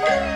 Bye.